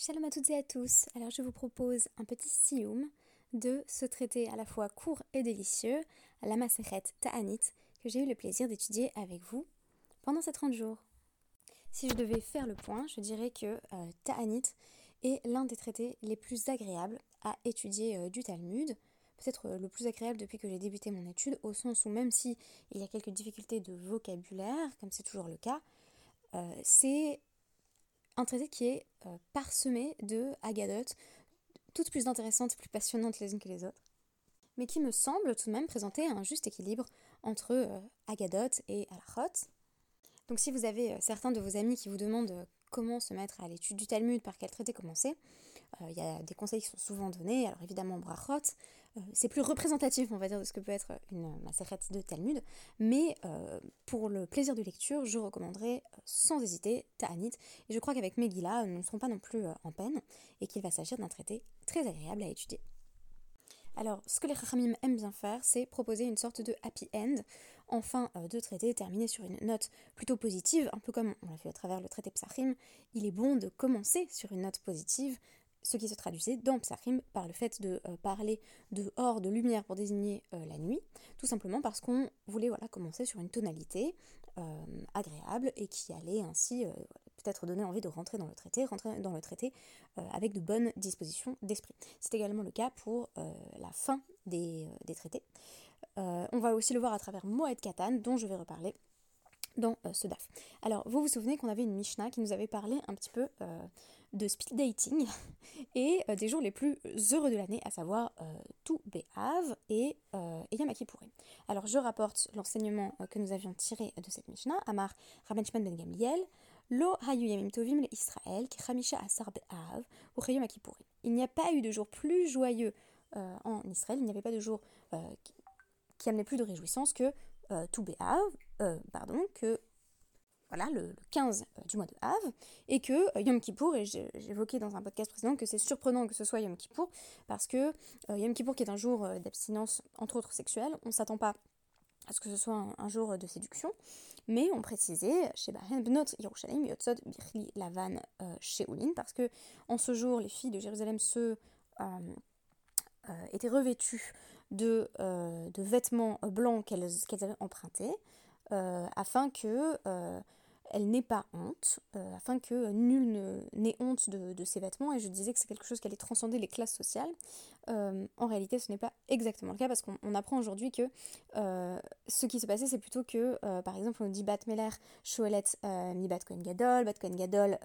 Shalom à toutes et à tous. Alors je vous propose un petit sioum de ce traité à la fois court et délicieux, la Maseret Ta'anit, que j'ai eu le plaisir d'étudier avec vous pendant ces 30 jours. Si je devais faire le point, je dirais que euh, Ta'anit est l'un des traités les plus agréables à étudier euh, du Talmud, peut-être euh, le plus agréable depuis que j'ai débuté mon étude, au sens où même si il y a quelques difficultés de vocabulaire, comme c'est toujours le cas, c'est un traité qui est euh, parsemé de agadotes, toutes plus intéressantes et plus passionnantes les unes que les autres, mais qui me semble tout de même présenter un juste équilibre entre euh, agadotes et alachot. Donc si vous avez euh, certains de vos amis qui vous demandent comment se mettre à l'étude du Talmud, par quel traité commencer, il y a des conseils qui sont souvent donnés, alors évidemment brachot, euh, c'est plus représentatif, on va dire, de ce que peut être une macérette de Talmud, mais euh, pour le plaisir de lecture, je recommanderais euh, sans hésiter Ta'anit, et je crois qu'avec Megillah, nous ne serons pas non plus en peine, et qu'il va s'agir d'un traité très agréable à étudier. Alors, ce que les Chachamim aiment bien faire, c'est proposer une sorte de happy end en fin de traité, terminer sur une note plutôt positive, un peu comme on l'a fait à travers le traité Psachim. Il est bon de commencer sur une note positive, ce qui se traduisait dans Psachim par le fait de euh, parler de hors de lumière pour désigner euh, la nuit, tout simplement parce qu'on voulait commencer sur une tonalité euh, agréable et qui allait ainsi peut-être donner envie de rentrer dans le traité, rentrer dans le traité avec de bonnes dispositions d'esprit. C'est également le cas pour la fin des, des traités. on va aussi le voir à travers Moed Katan, dont je vais reparler dans ce DAF. Alors, vous vous souvenez qu'on avait une Mishnah qui nous avait parlé un petit peu de speed dating et euh, des jours les plus heureux de l'année, à savoir euh, tout Béhav et, euh, et Yom Alors je rapporte l'enseignement euh, que nous avions tiré de cette Mishnah, Amar Rabban Ben Gamliel, Lo Hayu Yamim Tovim le Israël, qui Chamisha Asar Be'av, ou Yom Il n'y a pas eu de jour plus joyeux en Israël, il n'y avait pas de jour qui, qui, amenait plus de réjouissance que tout Béhav, pardon, que voilà, le, 15 euh, du mois de Av, et que euh, Yom Kippour, et j'évoquais dans un podcast précédent que c'est surprenant que ce soit Yom Kippour, parce que euh, Yom Kippour, qui est un jour d'abstinence, entre autres sexuelle, on ne s'attend pas à ce que ce soit un, jour de séduction, mais on précisait chez Bnot Yerushalayim Yotzod Birli Lavan Sheulin, parce que en ce jour, les filles de Jérusalem se étaient revêtues de, de vêtements blancs qu'elles avaient empruntés, afin que elle n'est pas honte, euh, afin que nul n'ait honte de, ses vêtements, et je disais que c'est quelque chose qui allait transcender les classes sociales. Euh, en réalité, ce n'est pas exactement le cas, parce qu'on apprend aujourd'hui que euh, ce qui se passait, c'est plutôt que, par exemple, on dit Bat Meller, Shoelet, mi Bat Kohen Gadol, Bat Kohen Gadol,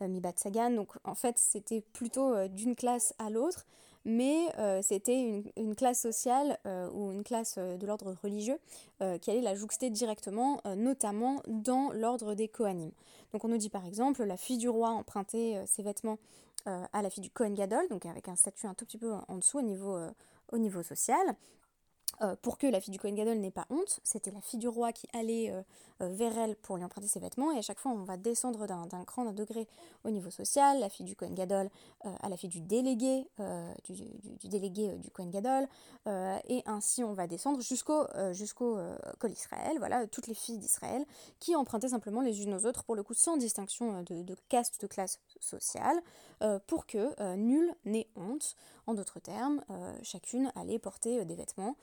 mi Bat Sagan, donc en fait, c'était plutôt d'une classe à l'autre, mais euh, c'était une, classe sociale euh, ou une classe euh, de l'ordre religieux qui allait la jouxter directement, notamment dans l'ordre des Kohanim. Donc on nous dit par exemple, la fille du roi empruntait ses vêtements à la fille du Kohen Gadol, donc avec un statut un tout petit peu en dessous au niveau, au niveau social. Pour que la fille du Kohen Gadol n'ait pas honte, c'était la fille du roi qui allait euh, vers elle pour lui emprunter ses vêtements. Et à chaque fois, on va descendre d'un cran, d'un degré au niveau social. La fille du Kohen Gadol euh, à la fille du délégué, euh, du, délégué du Kohen Gadol. et ainsi, on va descendre jusqu'au jusqu'au col Israël. Voilà, toutes les filles d'Israël qui empruntaient simplement les unes aux autres, pour le coup, sans distinction de, de caste ou de classe sociale, pour que nul n'ait honte. En d'autres termes, chacune allait porter des vêtements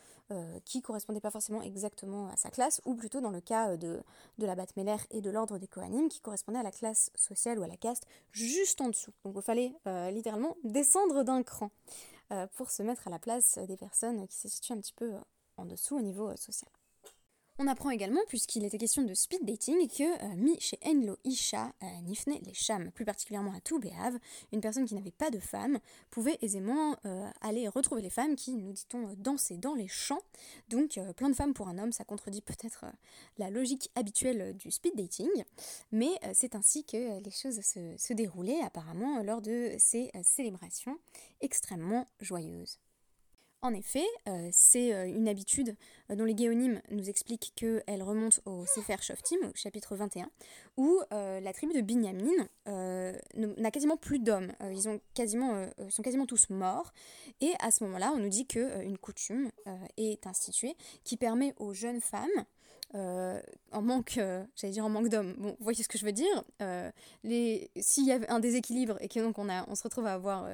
qui correspondaient pas forcément exactement à sa classe, ou plutôt dans le cas de, de la Batmeller et de l'ordre des Kohanim qui correspondait à la classe sociale ou à la caste juste en dessous. Donc il fallait euh, littéralement descendre d'un cran euh, pour se mettre à la place des personnes qui se situent un petit peu euh, en dessous au niveau social. On apprend également, puisqu'il était question de speed dating, que euh, chez Enlo Isha euh, Nifne les Cham, plus particulièrement à Toubéhav, une personne qui n'avait pas de femme, pouvait aisément euh, aller retrouver les femmes qui, nous dit-on, dansaient dans les champs. Donc plein de femmes pour un homme, ça contredit peut-être la logique habituelle du speed dating, mais c'est ainsi que les choses se, se déroulaient apparemment lors de ces célébrations extrêmement joyeuses. En effet, euh, c'est euh, une habitude euh, dont les guéonymes nous expliquent qu'elle remonte au Sefer Shoftim, au chapitre 21, où la tribu de Binyamin n'a quasiment plus d'hommes. ils ont sont quasiment tous morts. Et à ce moment-là, on nous dit qu'une coutume est instituée qui permet aux jeunes femmes en manque, j'allais dire en manque d'hommes. Bon, vous voyez ce que je veux dire. S'il y avait un déséquilibre et que donc on, a, on se retrouve à avoir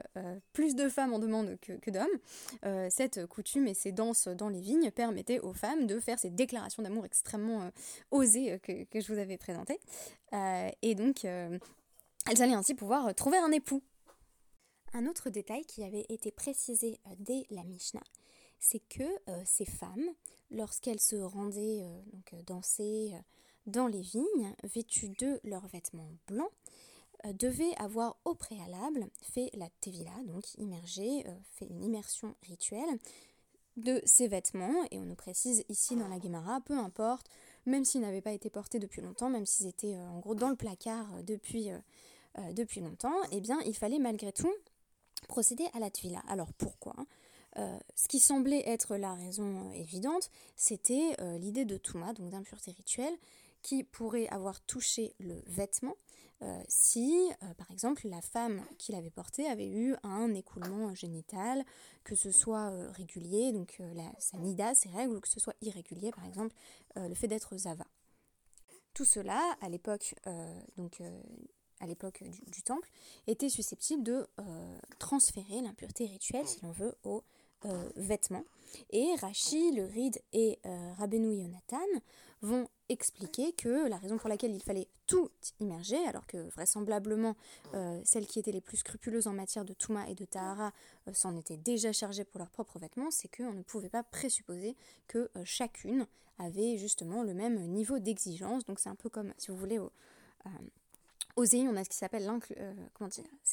plus de femmes en demande que, que d'hommes, cette coutume et ces danses dans les vignes permettaient aux femmes de faire ces déclarations d'amour extrêmement osées que, que, je vous avais présentées. et donc, elles allaient ainsi pouvoir trouver un époux. Un autre détail qui avait été précisé dès la Mishnah, c'est que euh, ces femmes, lorsqu'elles se rendaient euh, euh, danser dans les vignes, vêtues de leurs vêtements blancs, devaient avoir au préalable fait la tevila, donc immergé, fait une immersion rituelle de ces vêtements, et on nous précise ici dans la Gemara, peu importe, même s'ils n'avaient pas été portés depuis longtemps, même s'ils étaient en gros dans le placard depuis, longtemps, eh bien il fallait malgré tout procéder à la tevila. Alors pourquoi? Euh, ce qui semblait être la raison euh, évidente, c'était euh, l'idée de Touma, donc d'impureté rituelle, qui pourrait avoir touché le vêtement si, par exemple, la femme qui l'avait porté avait eu un écoulement génital, que ce soit régulier, donc la, sa nida, ses règles, ou que ce soit irrégulier, par exemple, le fait d'être zava. Tout cela, à l'époque donc à l'époque du, temple, était susceptible de transférer l'impureté rituelle, si l'on veut, au euh, vêtements. Et Rachi, le Ride et euh, Yonatan vont expliquer que la raison pour laquelle il fallait tout immerger, alors que vraisemblablement euh, celles qui étaient les plus scrupuleuses en matière de Touma et de Tahara s'en étaient déjà chargées pour leurs propres vêtements, c'est qu'on ne pouvait pas présupposer que chacune avait justement le même niveau d'exigence. Donc c'est un peu comme, si vous voulez, OSEI, on a ce qui s'appelle euh,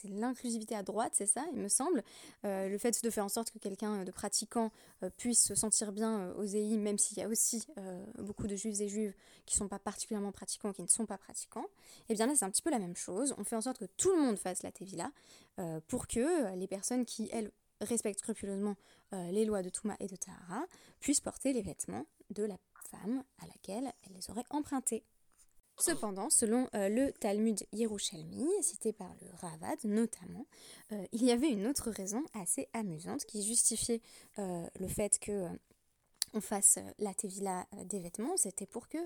l'inclusivité à droite, c'est ça, il me semble. Euh, le fait de faire en sorte que quelqu'un de pratiquant euh, puisse se sentir bien OSEI, même s'il y a aussi beaucoup de juifs et juives qui ne sont pas particulièrement pratiquants, qui ne sont pas pratiquants. Et eh bien là, c'est un petit peu la même chose. On fait en sorte que tout le monde fasse la Tevila pour que les personnes qui, elles, respectent scrupuleusement les lois de Touma et de Tahara puissent porter les vêtements de la femme à laquelle elles les auraient empruntés. Cependant, selon euh, le Talmud Yerushalmi, cité par le Ravad notamment, euh, il y avait une autre raison assez amusante qui justifiait euh, le fait que on fasse la tevila des vêtements, c'était pour que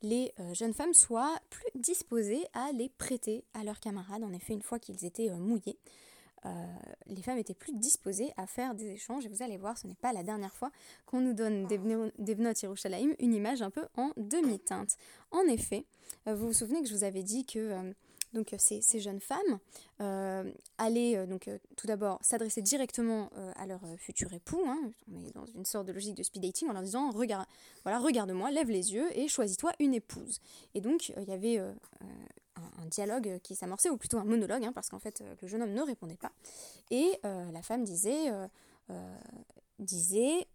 les jeunes femmes soient plus disposées à les prêter à leurs camarades, en effet, une fois qu'ils étaient mouillés. Euh, les femmes étaient plus disposées à faire des échanges. Et vous allez voir, ce n'est pas la dernière fois qu'on nous donne des, Bnot Yerushalayim, une image un peu en demi-teinte. En effet, euh, vous vous souvenez que je vous avais dit que euh, donc ces, jeunes femmes allaient donc tout d'abord s'adresser directement à leur futur époux. Hein. on est dans une sorte de logique de speed dating en leur disant regarde, voilà, regarde-moi, lève les yeux et choisis-toi une épouse. Et donc il y avait un, dialogue qui s'amorçait, ou plutôt un monologue, hein, parce qu'en fait euh, le jeune homme ne répondait pas. Et euh, la femme disait, euh, disait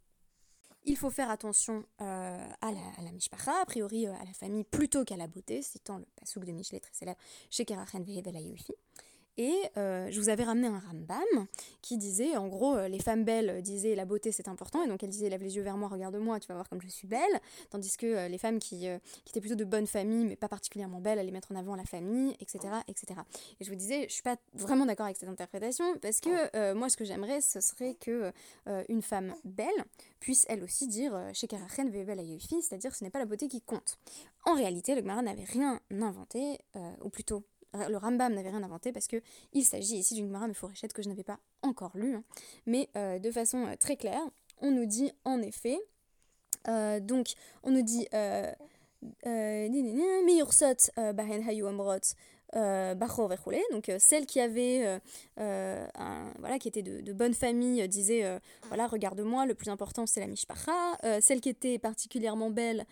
il faut faire attention à la, mishpacha, a priori à la famille, plutôt qu'à la beauté, citant le pasouk de Michelet très célèbre chez Kerachen Vehebel et euh, je vous avais ramené un Rambam qui disait, en gros, euh, les femmes belles disaient la beauté c'est important, et donc elle disait lève les yeux vers moi, regarde-moi, tu vas voir comme je suis belle, tandis que euh, les femmes qui, qui, étaient plutôt de bonne famille, mais pas particulièrement belles, allaient mettre en avant la famille, etc. etc. Et je vous disais, je suis pas vraiment d'accord avec cette interprétation, parce que moi ce que j'aimerais, ce serait que une femme belle puisse elle aussi dire c'est-à-dire ce n'est pas la beauté qui compte. En réalité, le Gemara n'avait rien inventé, ou plutôt le Rambam n'avait rien inventé parce que il s'agit ici d'une Gemara Meforechet que je n'avais pas encore lue. Hein. Mais euh, de façon euh, très claire, on nous dit en effet, euh, donc on nous dit donc celle qui avait voilà qui était de, bonne famille disait voilà regarde-moi le plus important c'est la mishpacha celle qui était particulièrement belle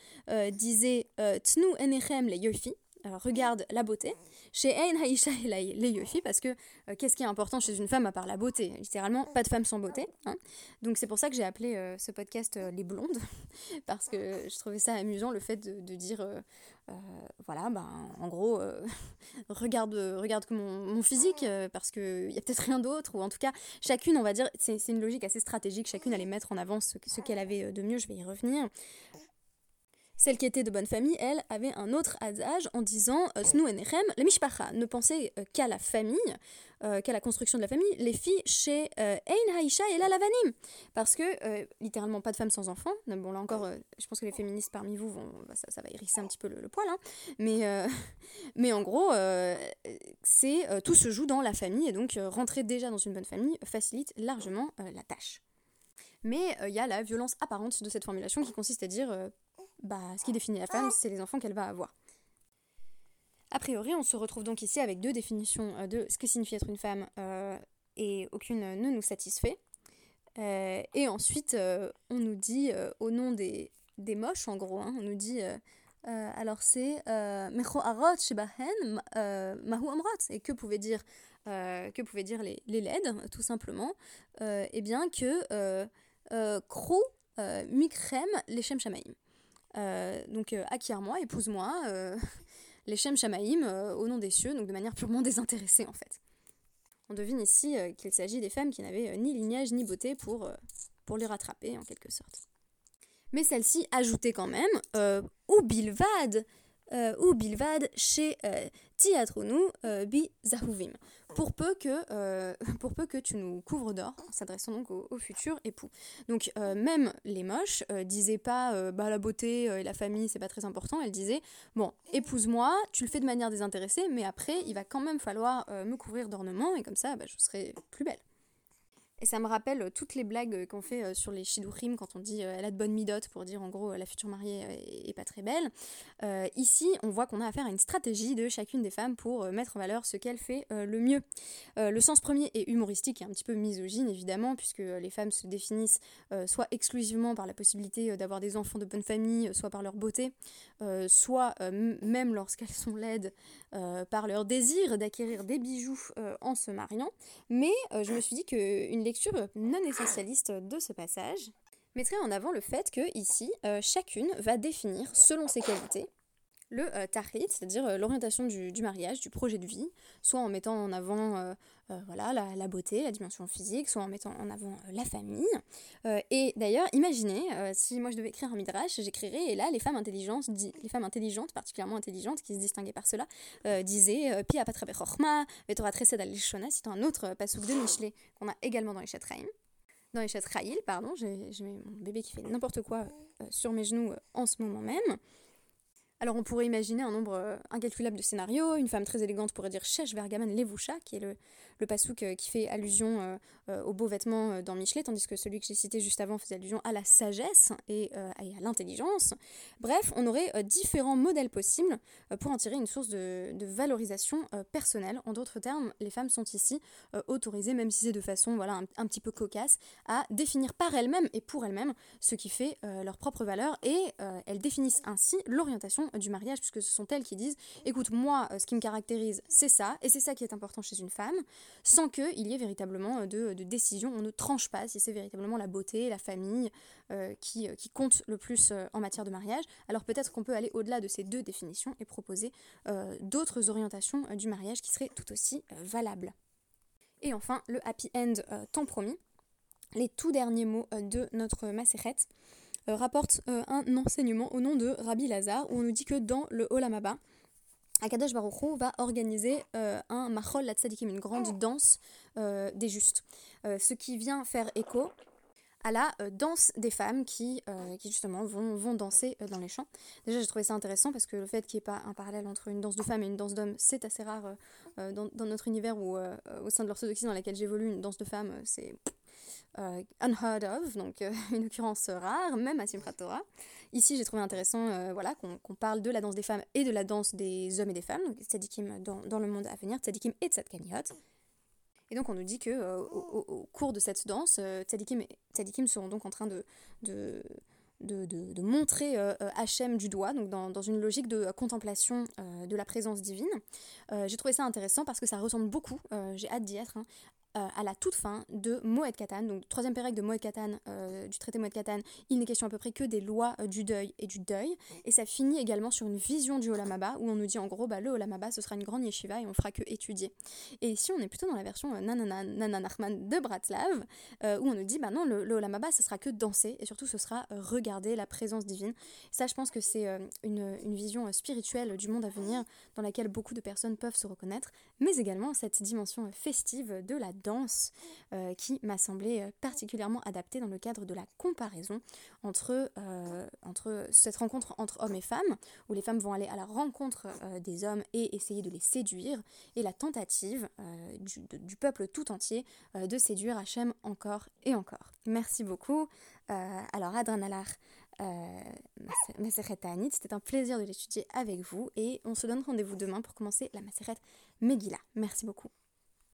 disait tnu enechem le yofi alors, regarde la beauté. Chez Ein Haisha les Yofi, parce que euh, qu'est-ce qui est important chez une femme à part la beauté? Littéralement, pas de femme sans beauté. Hein. Donc, c'est pour ça que j'ai appelé euh, ce podcast euh, Les Blondes, parce que je trouvais ça amusant le fait de, dire voilà, ben, en gros, regarde, regarde mon, mon physique, parce qu'il y a peut-être rien d'autre, ou en tout cas, chacune, on va dire, c'est une logique assez stratégique, chacune allait mettre en avant ce, ce qu'elle avait de mieux, je vais y revenir. Celle qui était de bonne famille, elle, avait un autre adage en disant euh, Snu enechem le mishpacha. Ne pensez euh, qu'à la famille, euh, qu'à la construction de la famille. Les filles chez Ein Haisha et la Lavanim. Parce que, littéralement, pas de femmes sans enfants. Bon, là encore, je pense que les féministes parmi vous, vont, bah, ça, va hérisser un petit peu le, poil. Hein. Mais, mais en gros, c'est tout se joue dans la famille. Et donc, rentrer déjà dans une bonne famille facilite largement la tâche. Mais il y a la violence apparente de cette formulation qui consiste à dire bah, ce qui définit la femme, c'est les enfants qu'elle va avoir. A priori, on se retrouve donc ici avec deux définitions euh, de ce que signifie être une femme euh, et aucune ne nous satisfait. Euh, et ensuite, on nous dit, au nom des, des moches en gros, hein, on nous dit, alors c'est Mecho Arot Shebahen Mahu. Et que pouvaient dire, que pouvaient dire les, les LED, tout simplement Eh bien que Krou Mikrem Leshem Shamaim. Euh, donc euh, acquiert-moi, épouse-moi, euh, les Shem Shamaïm au nom des cieux, donc de manière purement désintéressée en fait. On devine ici qu'il s'agit des femmes qui n'avaient ni lignage ni beauté pour, pour les rattraper en quelque sorte. Mais celle-ci ajoutait quand même ou Bilvad, ou Bilvad chez Tiatronu bi Zahuvim pour peu que, euh, pour peu que tu nous couvres d'or, s'adressant donc au, futur époux. Donc euh, même les moches euh, disaient pas bah, la beauté et la famille c'est pas très important, elles disaient bon épouse-moi, tu le fais de manière désintéressée, mais après il va quand même falloir me couvrir d'ornements et comme ça bah, je serai plus belle. Et ça me rappelle euh, toutes les blagues euh, qu'on fait euh, sur les shidurim quand on dit elle a de bonnes midotes pour dire en gros la future mariée est, pas très belle. ici, on voit qu'on a affaire à une stratégie de chacune des femmes pour mettre en valeur ce qu'elle fait le mieux. le sens premier est humoristique et un petit peu misogyne évidemment, puisque les femmes se définissent soit exclusivement par la possibilité d'avoir des enfants de bonne famille, soit par leur beauté, soit même lorsqu'elles sont laides, par leur désir d'acquérir des bijoux en se mariant. Mais je me suis dit qu'une lecture non essentialiste de ce passage mettrait en avant le fait que ici, euh, chacune va définir, selon ses qualités, le euh, c'est-à-dire euh, l'orientation du, mariage, du projet de vie, soit en mettant en avant euh, euh, voilà, la, beauté, la dimension physique, soit en mettant en avant la famille. et d'ailleurs, imaginez, si moi je devais écrire un midrash, j'écrirais, et là, les femmes intelligentes, les femmes intelligentes, particulièrement intelligentes, qui se distinguaient par cela, disaient Pi apatrabe chorma, vetora tresed al c'est un autre pasouk de Michelet qu'on a également dans les Chatraim dans les Chatraïl, pardon, j'ai mon bébé qui fait n'importe quoi sur mes genoux en ce moment même. Alors on pourrait imaginer un nombre euh, incalculable de scénarios. Une femme très élégante pourrait dire Shesh Vergaman Levusha, qui est le, le pasouk euh, qui fait allusion euh, euh, aux beaux vêtements dans Michelet, tandis que celui que j'ai cité juste avant faisait allusion à la sagesse et, à l'intelligence. Bref, on aurait différents modèles possibles pour en tirer une source de, valorisation personnelle. En d'autres termes, les femmes sont ici autorisées, même si c'est de façon voilà, un, petit peu cocasse, à définir par elles-mêmes et pour elles-mêmes ce qui fait leur propre valeur et elles définissent ainsi l'orientation du mariage puisque ce sont elles qui disent écoute moi ce qui me caractérise c'est ça et c'est ça qui est important chez une femme sans qu'il y ait véritablement euh, de, décision. On ne tranche pas si c'est véritablement la beauté, la famille euh, qui, euh, qui, compte le plus en matière de mariage. Alors peut-être qu'on peut aller au-delà de ces deux définitions et proposer d'autres orientations du mariage qui seraient tout aussi valables. Et enfin, le happy end tant promis. Les tout derniers mots de notre Maseret rapportent un enseignement au nom de Rabbi Lazare où on nous dit que dans le Olamaba, Akadosh Baruchou va organiser euh, un Machol la Tzadikim, une grande danse euh, des justes. Euh, ce qui vient faire écho à la danse des femmes qui, qui justement vont, vont danser dans les champs. Déjà, j'ai trouvé ça intéressant parce que le fait qu'il n'y ait pas un parallèle entre une danse de femmes et une danse d'hommes, c'est assez rare dans, dans, notre univers ou au sein de l'orthodoxie dans laquelle j'évolue, une danse de femmes, c'est euh, unheard of, donc euh, une occurrence rare, même à Simchat Torah. Ici, j'ai trouvé intéressant euh, voilà, qu'on parle de la danse des femmes et de la danse des hommes et des femmes, donc tzadikim dans, le monde à venir, tzadikim et tzadkaniot. Et donc on nous dit que au, cours de cette danse, tzadikim, tzadikim seront donc en train de, de de, de, montrer Hachem du doigt, donc dans, dans une logique de contemplation de la présence divine. j'ai trouvé ça intéressant parce que ça ressemble beaucoup, j'ai hâte d'y être, hein, euh, à la toute fin de Moed Katan, donc troisième pérec de Moed Katan, euh, du traité Moed Katan, il n'est question à peu près que des lois euh, du deuil et du deuil. Et ça finit également sur une vision du Olamaba où on nous dit en gros, bah, le Olamaba ce sera une grande yeshiva et on fera que étudier. Et ici on est plutôt dans la version Nanana, Nachman de Bratslav où on nous dit, bah non, le, le Olamaba ce sera que danser et surtout ce sera regarder la présence divine. Ça je pense que c'est une, une vision spirituelle du monde à venir dans laquelle beaucoup de personnes peuvent se reconnaître, mais également cette dimension festive de la danse euh, qui m'a semblé euh, particulièrement adaptée dans le cadre de la comparaison entre, euh, entre cette rencontre entre hommes et femmes, où les femmes vont aller à la rencontre des hommes et essayer de les séduire, et la tentative du, peuple tout entier de séduire Hachem encore et encore. Merci beaucoup. alors, Adranalar, Maseret Ta'anit. C'était un plaisir de l'étudier avec vous et on se donne rendez-vous demain pour commencer la Maseret Megillah. Merci beaucoup.